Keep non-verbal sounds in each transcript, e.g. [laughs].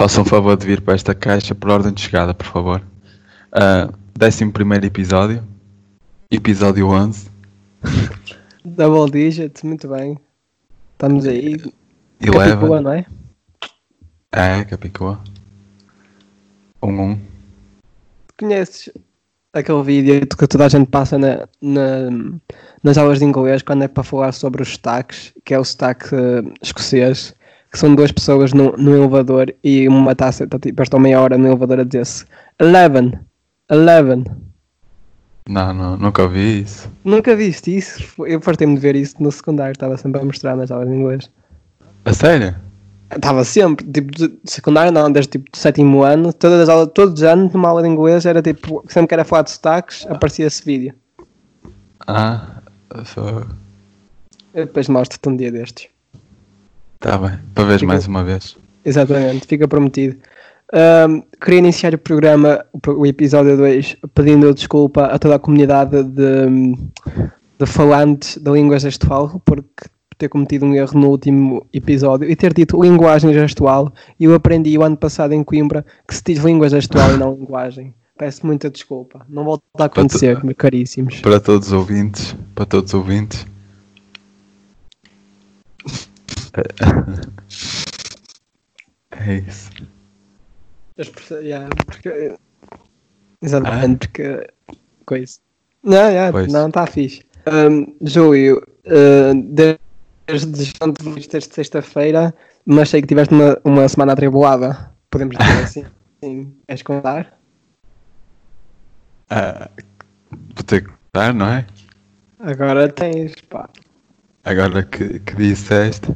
Façam um favor de vir para esta caixa por ordem de chegada, por favor. Uh, décimo primeiro episódio. Episódio 11. [laughs] Double digit, muito bem. Estamos aí. Eleven. Capicua, não é? É, Capicua. Um, um. Conheces aquele vídeo que toda a gente passa na, na- nas aulas de inglês quando é para falar sobre os sotaques, que é o sotaque eh, escocês, que são duas pessoas no, no elevador e uma está tá, tipo, estou meia hora no elevador a dizer-se Eleven, Eleven. Não, não, nunca ouvi isso. Nunca viste isso? Eu fartei-me de ver isso no secundário, estava sempre a mostrar nas aulas de inglês. A sério? Estava sempre, tipo, de de secundário não, desde tipo do sétimo ano, todas as aulas, todos os anos, numa aula de inglês, era tipo, sempre que era falar de sotaques, aparecia esse vídeo. Ah, só... Eu depois mostro-te um dia destes. Tá bem. Para ver Fica- mais uma vez. Exatamente, fica prometido. Ahm, queria iniciar o programa, o episódio 2, pedindo desculpa a toda a comunidade de, de falantes da língua gestual, porque ter cometido um erro no último episódio e ter dito linguagem gestual. E eu aprendi o ano passado em Coimbra que se diz língua gestual e não [laughs] linguagem. Peço muita desculpa. Não volta a acontecer, meus caríssimos. Para todos os ouvintes. Para todos os ouvintes. [laughs] É isso. As perce- yeah, porque- Exatamente, porque. Coisa. Não, yeah, Pois. não, está fixe. Um, Júlio, uh, desde ontem viste desde sexta-feira, mas sei que tiveste uma, uma semana atribulada. Podemos dizer [laughs] assim. Sim. Queres contar? Ah, vou ter que contar, não é? Agora tens, pá. Agora que, que disseste.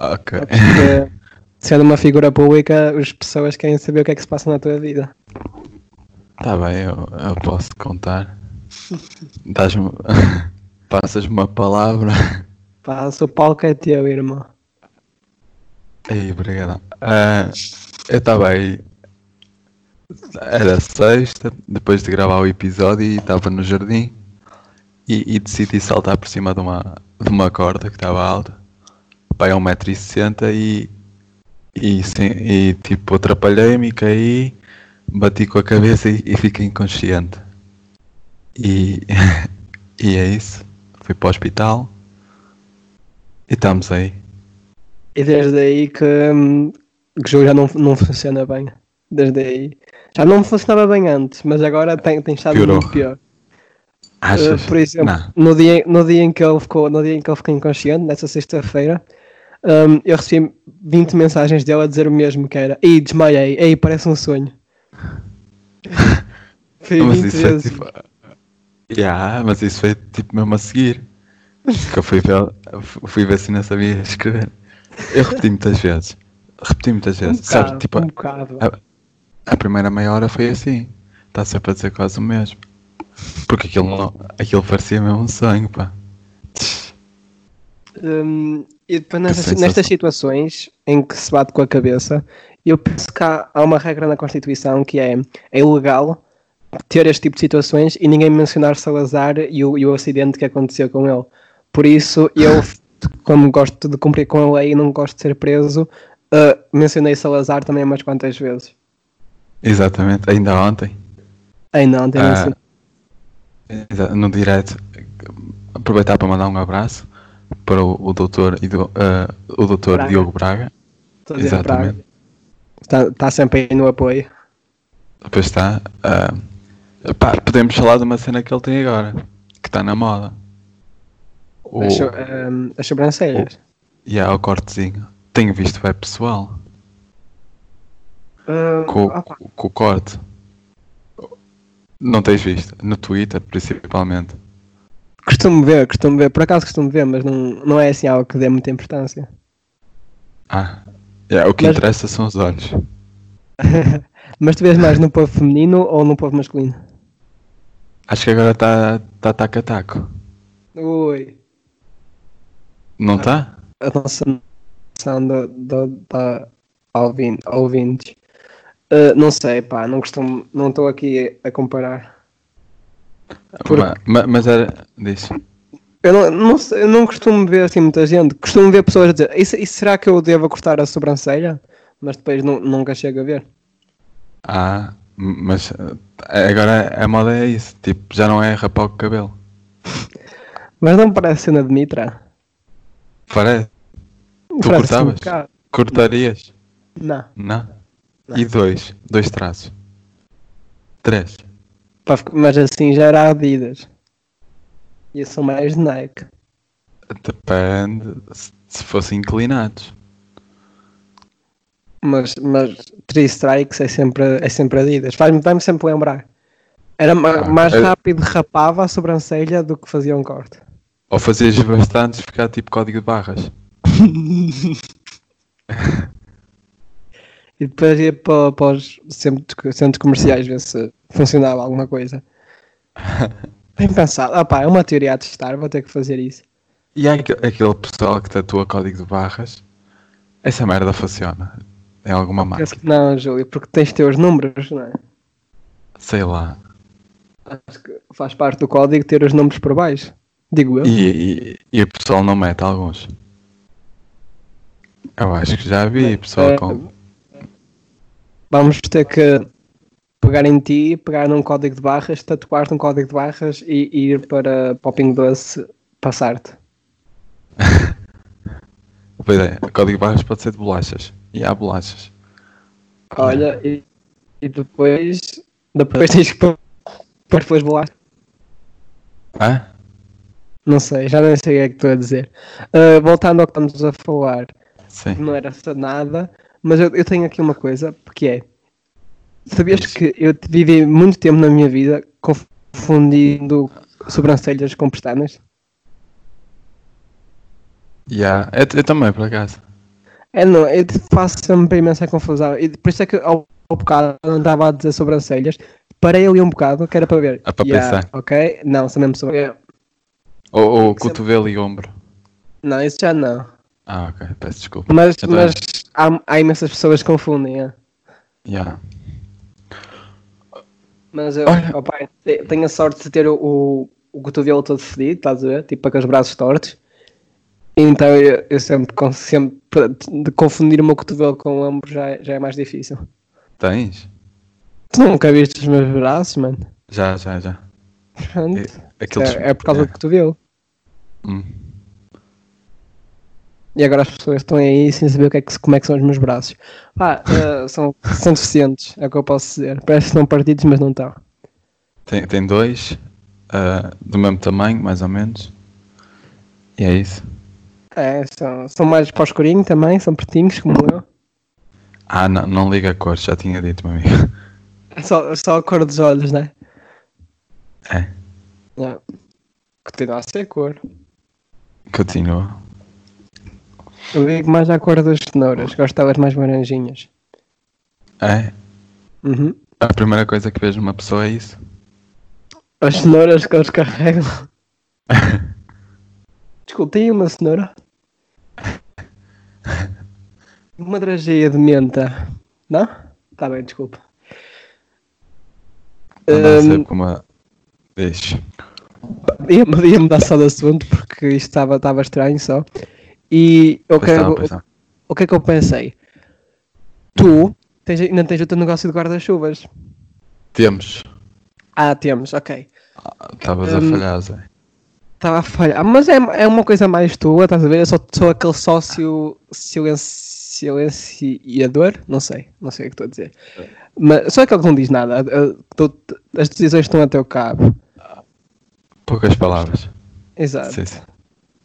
Ok. Porque, sendo uma figura pública, as pessoas querem saber o que é que se passa na tua vida. Tá bem, eu, eu posso contar. [laughs] Dás-me. [laughs] Passas-me uma palavra. Passa o palco é teu, irmão. Aí, obrigado. Ah, eu estava aí. Era sexta, depois de gravar o episódio, e estava no jardim e, e decidi saltar por cima de uma, de uma corda que estava alta. Pai, é 1,60m e, e, e tipo, atrapalhei-me e caí, bati com a cabeça e, e fiquei inconsciente. E, [laughs] e é isso. Fui para o hospital e estamos aí. E desde aí que, hum, que o jogo já não, não funciona bem. Desde aí. Já não funcionava bem antes, mas agora tem, tem estado Piorou. muito pior. Achas? Uh, por exemplo, Não. no dia, no, dia em que ele ficou, no dia em que ele ficou inconsciente, nessa sexta-feira, hum, eu recebi 20 mensagens dele a dizer o mesmo, que era Ei, desmaiei, ei, parece um sonho. [laughs] Foi Mas 20 isso foi vezes. tipo. Yeah, mas isso foi tipo mesmo a seguir. Que eu fui ver, fui ver se não sabia escrever. Eu repeti muitas vezes. Repeti muitas Um vezes. Sabes, bocado, tipo, um bocado. a, a primeira meia hora foi assim. Está sempre a dizer quase o mesmo. Porque aquilo, não, aquilo parecia mesmo um sonho, pá. Hum, e depois nessas, nestas situações em que se bate com a cabeça, eu penso que há, há uma regra na Constituição que é, é ilegal ter este tipo de situações e ninguém mencionar Salazar e o, e o acidente que aconteceu com ele. Por isso, eu, [laughs] como gosto de cumprir com a lei e não gosto de ser preso, uh, mencionei Salazar também umas quantas vezes. Exatamente, ainda ontem. Ai não, tem Ah, mencionado. exa- no direto, aproveitar para mandar um abraço para o, o doutor, ah, o doutor Braga. Diogo Braga. Exatamente. Braga. Está, está sempre aí no apoio. Depois está. ah, pá, podemos falar de uma cena que ele tem agora, que está na moda. O, As, um, as sobrancelhas. e há o cortezinho. Tenho visto é pessoal com, com, com o corte. Não tens visto? No Twitter, principalmente. Costumo ver, costumo ver, por acaso costumo ver, mas não, não é assim algo que dê muita importância. Ah, é, o que Mas- interessa são os olhos. [laughs] mas tu vês mais no [laughs] povo feminino ou no povo masculino? Acho que agora está tá taco a taco. Ui, Não está? a nossa noção do, do, da ouvin- ouvintes. Uh, não sei, pá, não costumo, não estou aqui a comparar. Por- Ma- ma- Mas era. Diz. Eu não, não, eu não costumo ver assim muita gente. Costumo ver pessoas a dizer: isso, isso será que eu devo cortar a sobrancelha? mas depois nu- nunca chego a ver. Ah, mas eh, agora a moda é isso. Tipo, já não é rapar o cabelo. Mas não parece cena de Mitra. Parece. Tu Parece um cortavas? bocado. Cortarias? Não. Não? E dois? Dois traços? Três? Mas assim já era Adidas. E eu sou mais de Nike. Depende se- se fossem inclinados. Mas, mas Three Strikes é sempre, é sempre Adidas. Faz-me vai-me sempre lembrar. Era Ah, mais é- rápido rapava a sobrancelha do que fazia um corte. Ou fazias bastantes ficar tipo código de barras. [laughs] E depois ia para, para os centros, centros comerciais ver se funcionava alguma coisa. [laughs] Bem pensado. Ah pá, é uma teoria a testar, vou ter que fazer isso. E há aquele, pessoal que tatua código de barras. Essa merda funciona. Em alguma que não, Júlio, porque tens os números, não é? Sei lá. Acho que faz parte do código ter os números por baixo. Digo eu. E, e, e o pessoal não mete alguns. Eu acho que já vi pessoal É, com. Vamos ter que pegar em ti, pegar num código de barras, tatuar-te um código de barras e ir para, Pingo Doce passar-te. Boa ideia. O código de barras pode ser de bolachas. E há bolachas. Olha, e, e depois, depois tens que pôr depois bolachas. Hã? Não sei, já nem sei o que é que estou a dizer. Ah, voltando ao que estamos a falar, Sim. não era só nada, mas eu, eu tenho aqui uma coisa, que é, sabias que eu vivi muito tempo na minha vida confundindo sobrancelhas com pestanas? Yeah. Eu, eu também, por acaso. É, não, eu faço sempre imensa confusão. E por isso é que ao, ao bocado andava a dizer sobrancelhas, parei ali um bocado, que era para ver. Ah, para Yeah, pensar. Ok? Não, são mesmo sobrancelhas. Ou, ou Sempre- cotovelo e ombro. Não, isso já não. Ah, ok. Peço desculpa. Mas, Então- mas há, há imensas pessoas que confundem, é. Yeah. Mas eu, Olha. opa, te- tenho a sorte de ter o, o, o cotovelo todo fedido, estás a ver? Tipo com os braços tortos. Então eu, eu sempre, sempre de confundir o meu cotovelo com o ombro já, é- já é mais difícil. Tens? Tu nunca viste os meus braços, mano? Já, já, já. Pronto. E- Aqueles... É, é por causa do yeah. cotovelo. Hum. E agora as pessoas estão aí sem saber o que é que, como é que são os meus braços. Pá, [laughs] eh, são, são deficientes, é o que eu posso dizer. Parece que estão partidos, mas não estão. Tem, tem dois. ah, do mesmo tamanho, mais ou menos. E é isso. É, são, são mais para escurinho também, são pretinhos como eu. Ah, não, não liga a cor, já tinha dito, meu amigo. [laughs] Só, só a cor dos olhos, né? É. É. Continua a ser cor. Continua. Eu digo mais à cor das cenouras, gosto delas mais laranjinhas. É. Uhum. A primeira coisa que vejo numa pessoa é isso. As cenouras que eles carregam. [laughs] Desculpa, tem uma cenoura? Uma drageia de menta. Não? Tá bem, desculpa. Andar Hum, sempre com uma. Deixa. Ia-me ia mudar só de assunto porque isto estava estranho só. E eu tá, quero, pois tá. o que é que eu pensei? Tu tens, ainda tens o teu negócio de guarda-chuvas. Temos. Ah, temos, ok. Estavas a Hum. falhar, Zé. Estava a falhar. Mas é, é uma coisa mais tua, estás a ver? Eu só sou aquele sócio silenci- silenciador. Não sei, não sei o que estou a dizer. Mas sou aquele que não diz nada. Tô- As decisões estão a teu cabo. Poucas palavras. Exato. Sim, sim.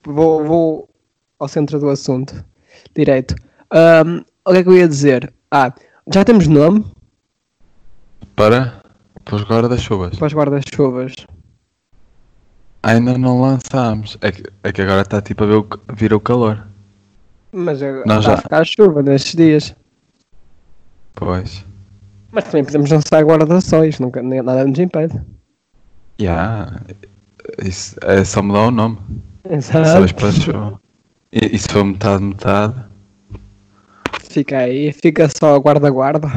Vou, vou ao centro do assunto. Direito. Ahm, o que é que eu ia dizer? Ah, já temos nome Para. Para os guarda-chuvas. para os guarda-chuvas. Ainda não lançámos. É que, é que agora está tipo a ver o, vir o calor. Mas agora Não, está já. a ficar chuva nestes dias. Pois. Mas também podemos lançar guarda-sóis, nunca, nem- nada nos impede. Já. Isso é só mudar o nome. Só Exato. para chuva. E, e se for metade, metade. Fica aí, fica só guarda-guarda.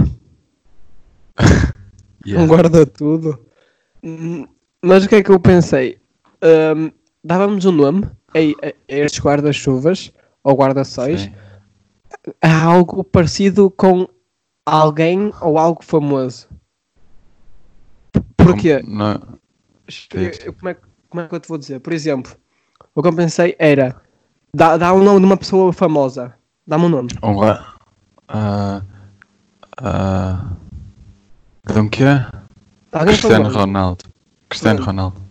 [laughs] Yeah. Um guarda-tudo. Hum, Mas o que é que eu pensei? Hum, dávamos um nome a, a- a estes guarda-chuvas ou guarda-sóis. Há algo parecido com alguém ou algo famoso. Porquê? Não, como, é, que- como é que eu te vou dizer? Por exemplo, o que eu pensei era dá, dá um nome de uma pessoa famosa. Dá-me um nome. um ah, ah, de um que é? Cristiano. Ronaldo. Cristiano. Ronaldo.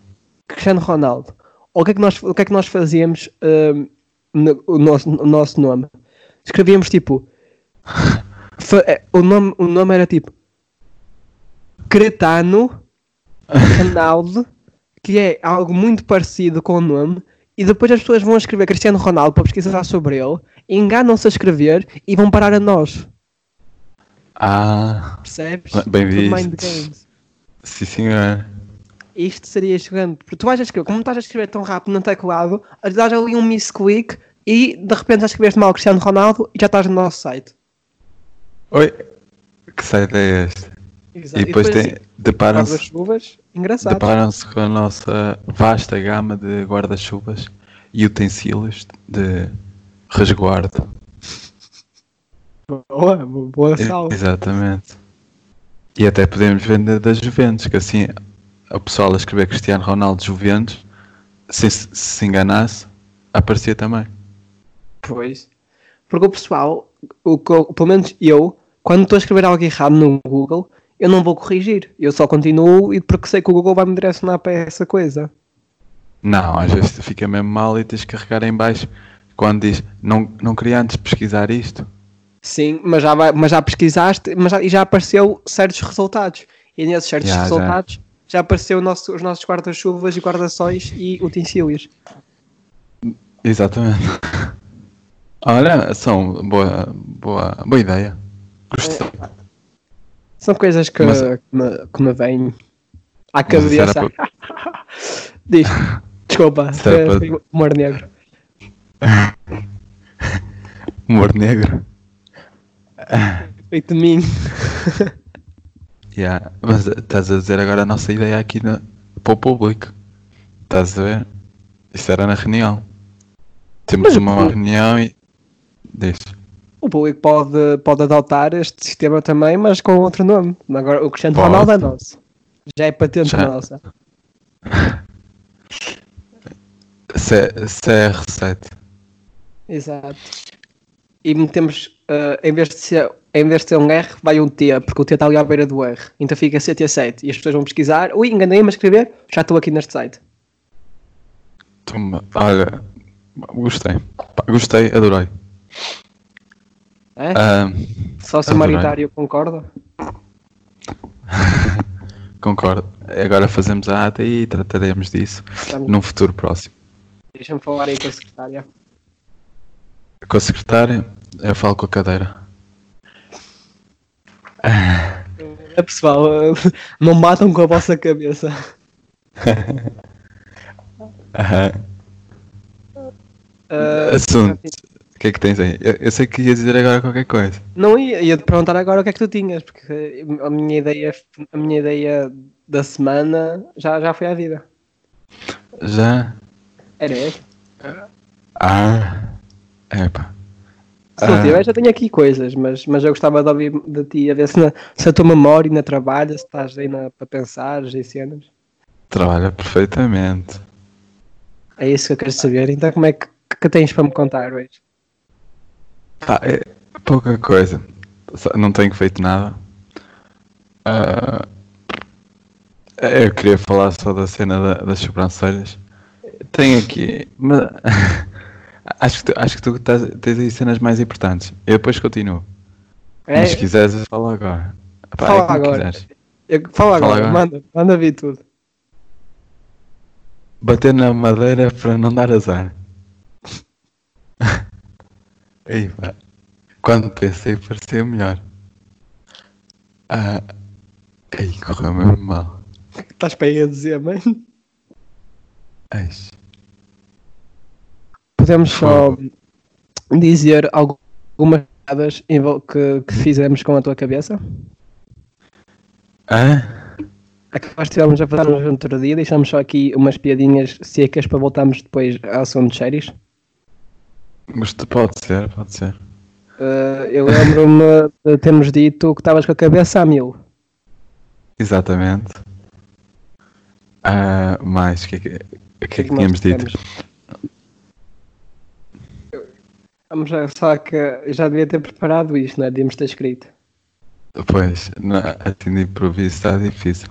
Cristiano Ronaldo. O que é que nós, o que é que nós fazíamos hum, no, o, nosso, o nosso nome? Escrevíamos tipo. [laughs] eh, o, nome, o nome era tipo. Cretano [laughs] Ronaldo, que é algo muito parecido com o nome, e depois as pessoas vão escrever Cristiano Ronaldo para pesquisar sobre ele, enganam-se a escrever e vão parar a nós. Ah, Percebes? Bem visto. sim senhor. Isto seria chegando. Porque tu vais a escrever, como estás a escrever tão rápido no teclado, dás ali um misclick e de repente já escreveste mal Cristiano Ronaldo e já estás no nosso site. Oi, que site é este? Exato. E depois, tem, assim, deparam-se guarda-chuvas, engraçado. deparam-se com a nossa vasta gama de guarda-chuvas e utensílios de resguardo. Boa, boa salva. Exatamente. E até podemos vender das Juventus, que assim o pessoal a escrever Cristiano Ronaldo Juventus, se se se enganasse, aparecia também. Pois. Porque o pessoal, o, eu- pelo menos eu, quando estou a escrever algo errado no Google, eu não vou corrigir. Eu só continuo e porque sei que o Google vai me direcionar para essa coisa. Não, às vezes fica mesmo mal e tens que carregar em baixo quando diz não, não queria antes pesquisar isto. Sim, mas já, vai, mas já pesquisaste mas já, e já apareceu certos resultados. E nesses certos Já, já. resultados já, apareceu o nosso- os nossos guarda-chuvas e guarda-sóis e utensílios. Exatamente. Olha, são boa, boa, boa ideia. Gostei. São coisas que, Mas- que, me, que me vêm à cabeça. [laughs] Diz, desculpa, para- foi humor negro. [laughs] Humor negro. Feito de mim. Yeah. Mas estás a dizer agora a nossa ideia aqui na, para o público. Estás a ver? Isto era na reunião. Temos Mas uma reunião e. Diz. O público pode, pode adotar este sistema também, mas com outro nome. Agora, o Cristiano Pode. Ronaldo é nosso. Já é patente Já. nossa. [laughs] C- CR7. Exato. E metemos, ah, em, vez de ser, em vez de ser um R, vai um T, porque o T está ali à beira do R. Então fica CT7. E as pessoas vão pesquisar. Ui, enganei-me a escrever. Já estou aqui neste site. Toma. Olha, gostei. Gostei, adorei. É? Ah, Sócio maritário concorda? [laughs] concordo. Agora fazemos a ata e trataremos disso Estamos- num futuro próximo. Deixa-me falar aí com a secretária. Com a secretária, eu falo com a cadeira. É pessoal, [laughs] não matam com a vossa cabeça. [laughs] Ah, Assunto. O que é que tens aí? Eu, eu sei que ia dizer agora qualquer coisa. Não ia, ia te perguntar agora o que é que tu tinhas, porque a minha ideia, a minha ideia da semana já, já foi à vida. Já? Era esta. Ah. Epá. Se não Ah. tiver, já tenho aqui coisas, mas, mas eu gostava de ouvir de ti, a ver se, na- se a tua memória ainda trabalha, se estás aí na, para pensar em cenas. Trabalha perfeitamente. É isso que eu quero saber. Então, como é que, que tens para me contar hoje? É pouca coisa. Não tenho feito nada. Ah, eu queria falar só da cena da- das sobrancelhas. Tenho aqui. Mas, [laughs] acho que tu, acho que tu tás- tens aí cenas mais importantes. Eu depois continuo. É, Mas se quiseres, eu falo agora. Pá, Fala é agora. eu, fala Fala agora, agora. manda, manda vir tudo. Bater na madeira para não dar azar. Aí, pá. Quando pensei, parecia melhor. Ah, aí, correu mesmo mal. Estás para aí a dizer, mãe? Ai, Podemos só dizer algumas piadas que, que fizemos com a tua cabeça? Ah? É que nós estivemos a fazer no outro dia, deixamos só aqui umas piadinhas secas para voltarmos depois ao assunto de séries. Mas pode ser, pode ser. Uh, eu lembro-me de termos dito que estavas com a cabeça a mil. Exatamente. Ah, mais, o que é que, que, é que nós tínhamos dito? Vamos só que eu já devia ter preparado isto, não é? Devíamos ter escrito. Pois, não, assim de improviso está difícil.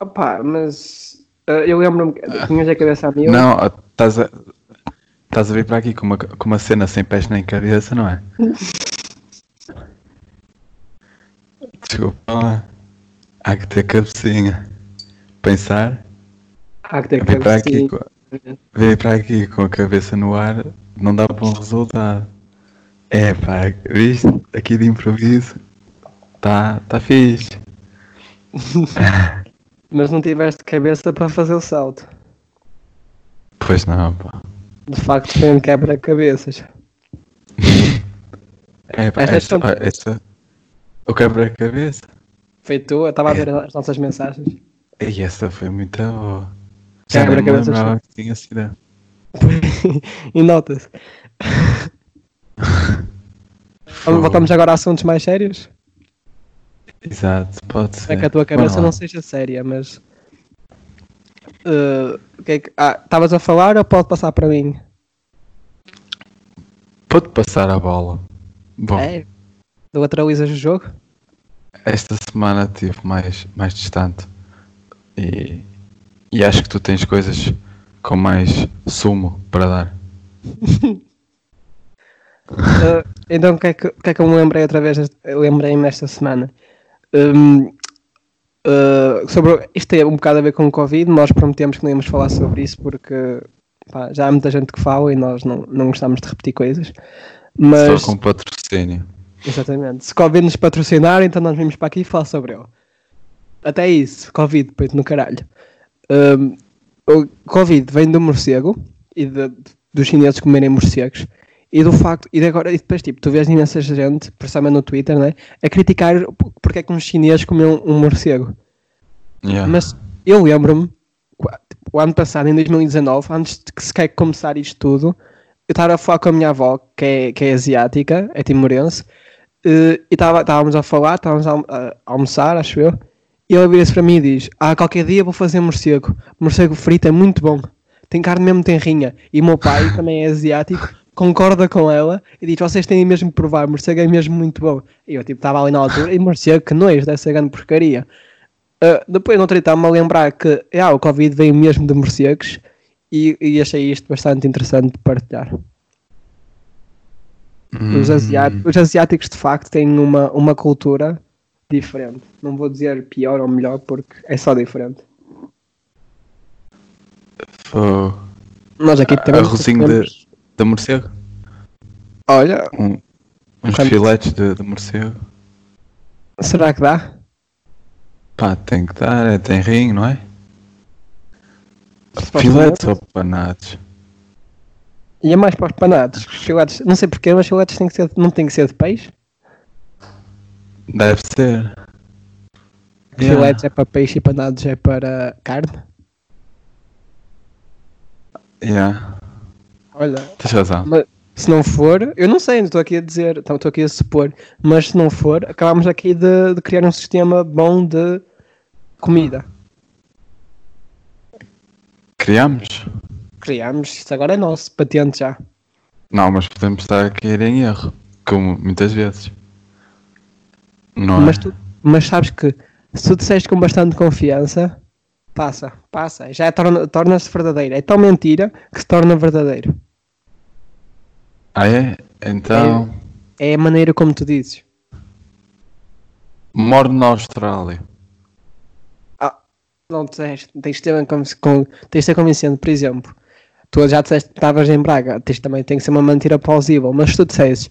Opa, mas uh, eu lembro-me que tinhas a cabeça a mil. Não, estás a, estás a vir para aqui com uma, com uma cena sem pés nem cabeça, não é? Desculpa lá. Há que ter cabecinha. Pensar, Há que ter vir para, aqui cabecinha. com, vir para aqui com a cabeça no ar não dá bom resultado. É pá, viste? Aqui de improviso. Tá, tá fixe. [laughs] Mas não tiveste cabeça para fazer o salto. Pois não, pá. De facto, foi um quebra-cabeças. [laughs] É pá, esta, pá, esta. O quebra-cabeça. Foi tu, eu estava a ver as nossas mensagens. E essa foi muito boa. Já Quebra-cabeças lembrava que tinha sido. [laughs] e nota-se. Voltamos agora a assuntos mais sérios. Exato, pode Não ser. é que a tua cabeça não seja séria, mas. Uh, que é que. Ah, estavas a falar ou pode passar para mim? Pode passar a bola. Bom, É? Lateralizas o jogo? esta semana estive mais, mais distante. E, e acho que tu tens coisas com mais sumo para dar. Uh, [laughs] então, o que, é que, que é que eu me lembrei outra vez? Lembrei-me esta semana. Um, uh, sobre, isto tem um bocado a ver com o Covid. Nós prometemos que não íamos falar sobre isso porque pá, já há muita gente que fala e nós não, não gostamos de repetir coisas. Mas, Só com patrocínio. exatamente, se Covid nos patrocinar, então nós vimos para aqui falar sobre ele. Até isso, Covid, peito no caralho. Um, o Covid vem do morcego e de- dos chineses comerem morcegos e do facto, e, agora, e depois tipo, tu vês imensa gente, principalmente no Twitter, né, a criticar porque é que um chinês comeu um morcego. Yeah. Mas eu lembro-me, tipo, o ano passado, em 2019, antes de que sequer começar isto tudo, eu estava a falar com a minha avó, que é, que é asiática, é timorense, eh, e estávamos a falar, estávamos a, a almoçar, acho eu, e ela vira-se para mim e diz: Ah, qualquer dia vou fazer morcego. Morcego frito é muito bom. Tem carne mesmo tenrinha. E o meu pai, também é asiático, concorda com ela e diz: Vocês têm mesmo que provar, morcego é mesmo muito bom. E eu tipo, estava ali na altura, e morcego, que nojo, ser grande porcaria. Uh, depois, no outro estava-me a lembrar que ah, o Covid veio mesmo de morcegos e, e achei isto bastante interessante de partilhar. Os, Hum, asiáticos, os asiáticos, de facto, têm uma, uma cultura diferente. Não vou dizer pior ou melhor, porque é só diferente. Fogo. Nós aqui também. Temos- de morcego. Olha, Um- uns Quanto- filetes de, de morcego. será que dá? Pá, tem que dar, é, tem rinho, não é? Filetes ou panados? E é mais para os panados. Os filetes, não sei porquê, mas os filetes têm que ser, não têm que ser de peixe. Deve ser. Os Filetes é para peixe e panados é para carne. Yeah. Olha, Tens razão. Mas se não for, eu não sei, não estou aqui a dizer, então estou aqui a supor, mas se não for, acabamos aqui de, de criar um sistema bom de comida. Criamos? Criamos, isto agora é nosso, patente já. Não, mas podemos estar a cair em erro. Como muitas vezes. Não Mas, é? tu, mas sabes que se tu disseste com bastante confiança, passa, passa, já é torna- torna-se verdadeiro. É tão mentira que se torna verdadeiro. Ah é? Então, É a maneira como tu dizes. moro na Austrália. Não disseste, tens de ter, com, com, tens de ser convincente, por exemplo. Tu já disseste que estavas em Braga, tens também tem que ser uma mentira plausível, mas se tu dissesses,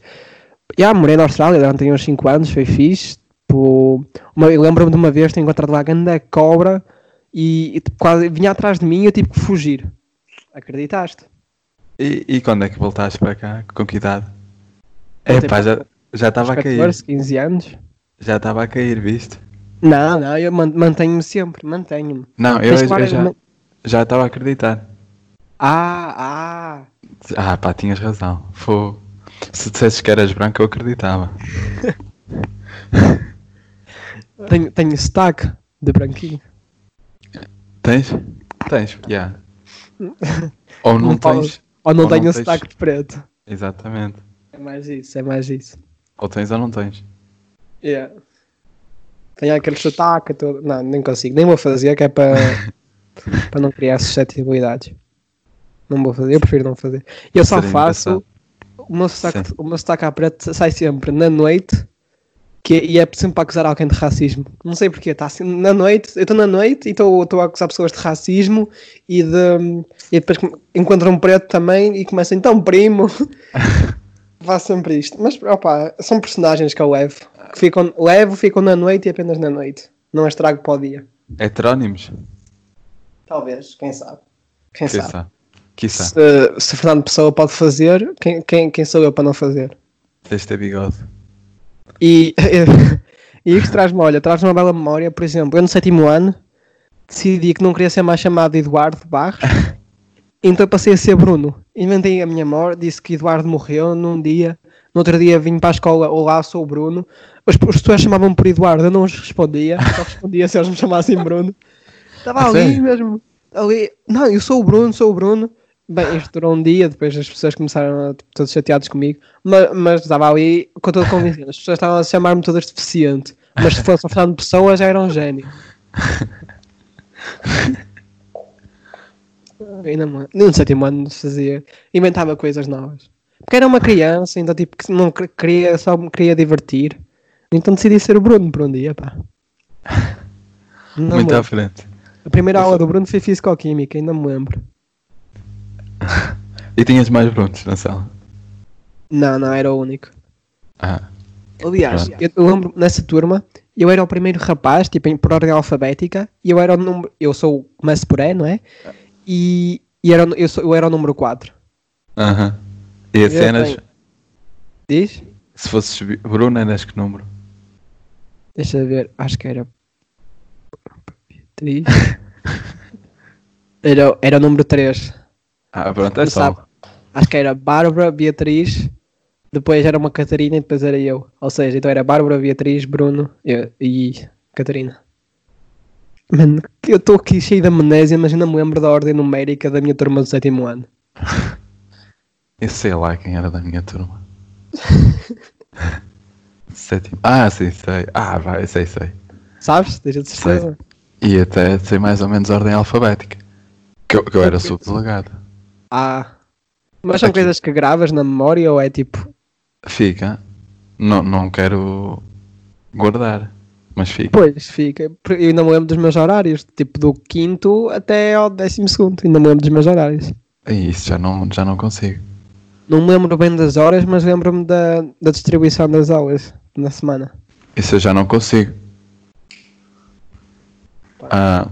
já morei na Austrália durante uns 5 anos, foi fixe. Tipo, lembro-me de uma vez ter encontrado lá a grande cobra e, e, tipo, quase vinha atrás de mim e eu tive que fugir. Acreditaste? E, e quando é que voltaste para cá? Com que idade? Ontem Epá, já já estava a cair. 14, 15 anos? Já estava a cair, viste? Não, não, eu man- mantenho-me sempre, mantenho-me. Não, eu, eu já já estava a acreditar. Ah, ah. Ah, pá, tinhas razão. Fogo. Se dissesses que eras branco, eu acreditava. [laughs] Tenho, tenho sotaque de branquinho. Tens? Tens, já. [laughs] Ou não, Não tens. Ou não Ou não tenho tens- sotaque de preto. Exatamente. É mais isso, é mais isso. Ou tens ou não tens. Yeah. Tenho aquele sotaque todo. Não, nem consigo. Nem vou fazer, que é para, [laughs] para não criar suscetibilidades. Não vou fazer, eu prefiro não fazer. Eu só Seria faço. engraçado. O meu, sotaque, Sim. o meu sotaque à preto sai sempre na noite que, e é sempre para acusar alguém de racismo. Não sei porquê, está assim na noite, eu estou na noite e estou a acusar pessoas de racismo e de e depois encontro um preto também e começo então primo. [laughs] Faço sempre isto. Mas opa, são personagens que eu levo. Que ficam, levo, ficam na noite e apenas na noite. Não as trago para o dia. Heterónimos? Talvez, quem sabe. Quem, Quem sabe. sabe? Se, se Fernando Pessoa pode fazer, quem, quem, quem sou eu para não fazer? De ter bigode. E, [laughs] e isso traz-me, olha, traz uma bela memória. Por exemplo, eu no sétimo ano decidi que não queria ser mais chamado Eduardo Barros, [laughs] então passei a ser Bruno. Inventei a minha morte, disse que Eduardo morreu num dia. No outro dia vim para a escola, olá, sou o Bruno. As, as pessoas chamavam-me por Eduardo, eu não os respondia, [laughs] só respondia se eles me chamassem Bruno. Estava ali sério? mesmo. Ali, não, eu sou o Bruno, sou o Bruno. Bem, isto durou um dia, depois as pessoas começaram a tipo, todos chateados comigo, mas, mas estava ali com todo convencido. As pessoas estavam a chamar-me todas deficiente, mas se fosse a Fernando Pessoa já era um gênio. [laughs] Ainda mais. No sétimo ano fazia, inventava coisas novas. Porque era uma criança, então tipo, que não que- queria, só me queria divertir. Então decidi ser o Bruno por um dia, pá. Não Muito à frente. A primeira aula do Bruno foi Físico-Química, ainda me lembro. [laughs] E tinhas mais Brunos na sala? Não, não, era o único. Ah, Aliás, eu, eu lembro nessa turma, eu era o primeiro rapaz, tipo, em, por ordem alfabética, e eu era o número. Eu sou. Começo por E, não é? E, e era, eu, sou, eu era o número 4. aham. E a Eu cenas, tenho- Diz? se fosses Bruno, eras que número? Deixa ver, acho que era. [laughs] Era, era o número 3. Ah, pronto, é só. Acho que era Bárbara, Beatriz, depois era uma Catarina e depois era eu. Ou seja, então era Bárbara, Beatriz, Bruno eu- e Catarina. Mano, eu estou aqui cheio de amnésia, mas ainda me lembro da ordem numérica da minha turma do sétimo ano. [laughs] Eu sei lá quem era da minha turma. [laughs] Sétimo. Ah, sim, sei. Ah, vai, sei, sei. Sabes? Deixa de certeza. E até sei mais ou menos a ordem alfabética. Que eu, que eu era subdelegado. Ah. Mas são Aqui. coisas que gravas na memória ou é tipo. Fica. Não, não quero guardar. Mas fica. Pois, fica. Eu ainda me lembro dos meus horários, tipo do quinto até ao décimo segundo. Ainda me lembro dos meus horários. E isso já não, já não consigo. Não me lembro bem das horas, mas lembro-me da, da distribuição das aulas na semana. Isso eu já não consigo. Ah,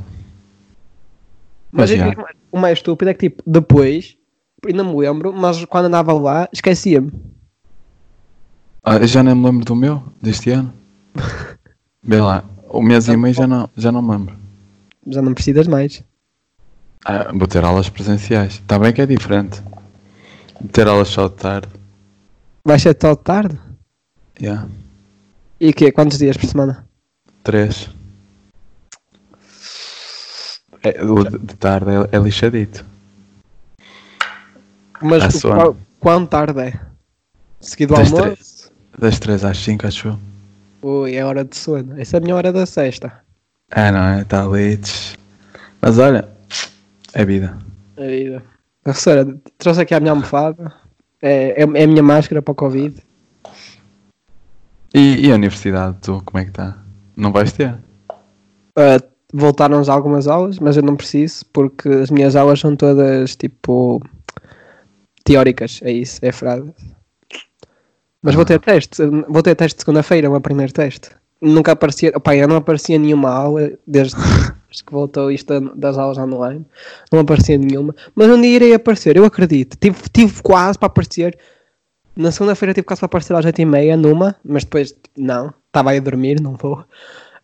Mas Mas já. O mais estúpido é que, tipo, depois, ainda me lembro, mas quando andava lá, esquecia-me. ah, já nem me lembro do meu, deste ano. [laughs] Vê lá. O mês e meio já não, já não me lembro. Já não precisas mais. Ah, vou ter aulas presenciais. Está bem que é diferente. Ter aulas só de tarde. Vai ser tão tarde? Yeah. E o quê? Quantos dias por semana? Três. É, o de de tarde é, é lixadito. Mas o, qual, quão tarde é? Seguido ao Das almoço? das três às cinco, acho eu. Ui, é hora de sono. Essa é a minha hora da sexta. Ah, não é? Está ali. Mas olha, é vida. A vida. Professora, trouxe aqui a minha almofada. É, é, é a minha máscara para o Covid. E, e a universidade, tu, como é que está? Não vais ter? Uh, voltaram já algumas aulas, mas eu não preciso porque as minhas aulas são todas tipo teóricas, é isso, é frase. Mas vou ter teste, vou ter teste segunda-feira, o meu primeiro teste. Nunca aparecia, opa, eu não aparecia nenhuma aula desde [laughs] que voltou isto da- das aulas online, não aparecia nenhuma, mas um dia irei aparecer, eu acredito. Tive, tive quase para aparecer. Na segunda-feira tive quase para aparecer às 8h30 numa, mas depois não, estava aí a dormir, não vou.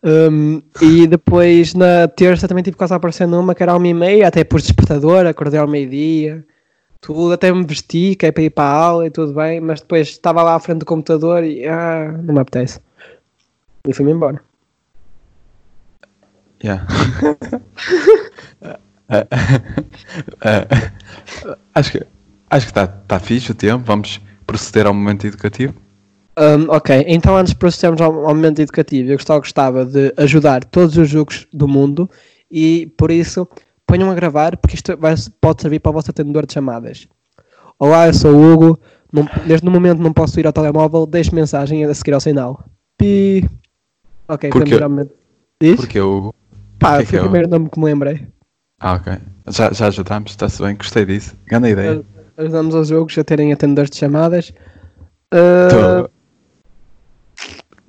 Um, e depois na terça também tive quase a aparecer numa que era ao meio-meia, até pus despertador, acordei ao meio-dia. Tudo, até me vesti, que é para ir para a aula e tudo bem, mas depois estava lá à frente do computador e ah, não me apetece. E fui-me embora. Yeah. [laughs] [laughs] Eh, eh, acho que acho que está tá fixe o tempo. Vamos proceder ao momento educativo. Um, ok, então antes de procedermos ao, ao momento educativo, eu gostava, gostava de ajudar todos os jogos do mundo e por isso ponham a gravar porque isto vai, pode servir para o vosso atendedor de chamadas. Olá, eu sou o Hugo. Não, neste momento não posso ir ao telemóvel, deixe mensagem a seguir ao sinal. Pi. Ok, Porquê? temos o momento. Diz? Porque Hugo. Pá, Porquê que foi é o o- primeiro nome que me lembrei. Ah, ok. Já, já ajudámos, está-se bem, gostei disso. Grande ideia. Ajudamos aos jogos a terem atendedores de chamadas. Uh,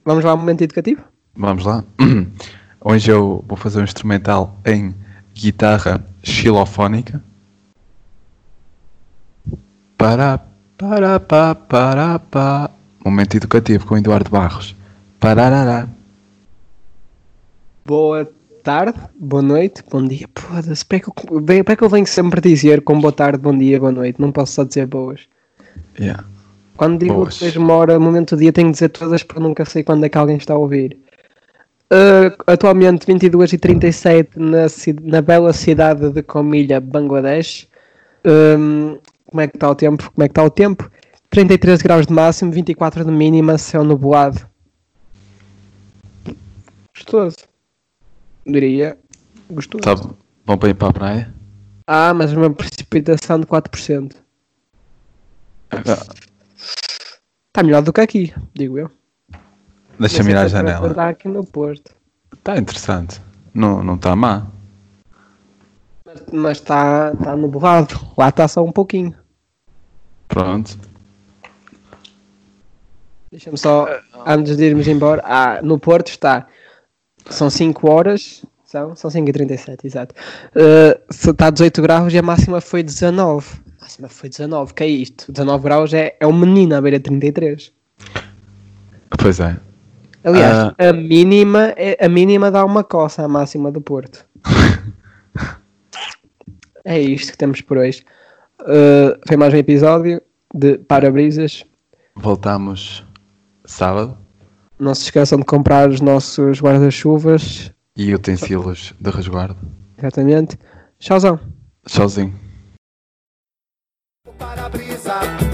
vamos lá ao momento educativo? Vamos lá. [clears throat] Hoje eu vou fazer um instrumental em guitarra xilofónica. Para, para, pá, para, pá. Momento educativo com Eduardo Barros. Pararará. Boa tarde, boa noite, bom dia. Foda-se, para para é que eu venho sempre dizer com boa tarde, bom dia, boa noite? Não posso só dizer boas. Yeah. Quando digo Boas. depois de uma hora, momento do dia, tenho que dizer todas porque nunca sei quando é que alguém está a ouvir. Uh, atualmente 22 e 37 na, na bela cidade de Comilha, Bangladesh. Um, como é que está o tempo? Como é que está o tempo? 33 graus de máximo, 24 de mínima, céu nublado. Gostoso. Diria. Gostoso. Tá bom para ir para a praia? Ah, mas uma precipitação de 4%. Ah, Está melhor do que aqui, digo eu. Deixa-me ir à temperatura janela. Está aqui no Porto. Está interessante. Não não está má. Mas está tá nublado. Lá está só um pouquinho. Pronto. Deixa-me só, antes de irmos embora. Ah, no Porto está. São 5 horas. São, são 5 e 37, exato. Uh, está a 18 graus e a máxima foi 19. A máxima foi 19, que é isto? 19 graus é, é um menino à beira de 33. Pois é. Aliás, a mínima é- a mínima dá uma coça à máxima do Porto. [laughs] é isto que temos por hoje. Uh, foi mais um episódio de Parabrisas. Voltamos sábado Não se esqueçam de comprar os nossos guarda-chuvas. e utensílios de resguardo. Exatamente. Tchauzão. Sozinho. para-brisa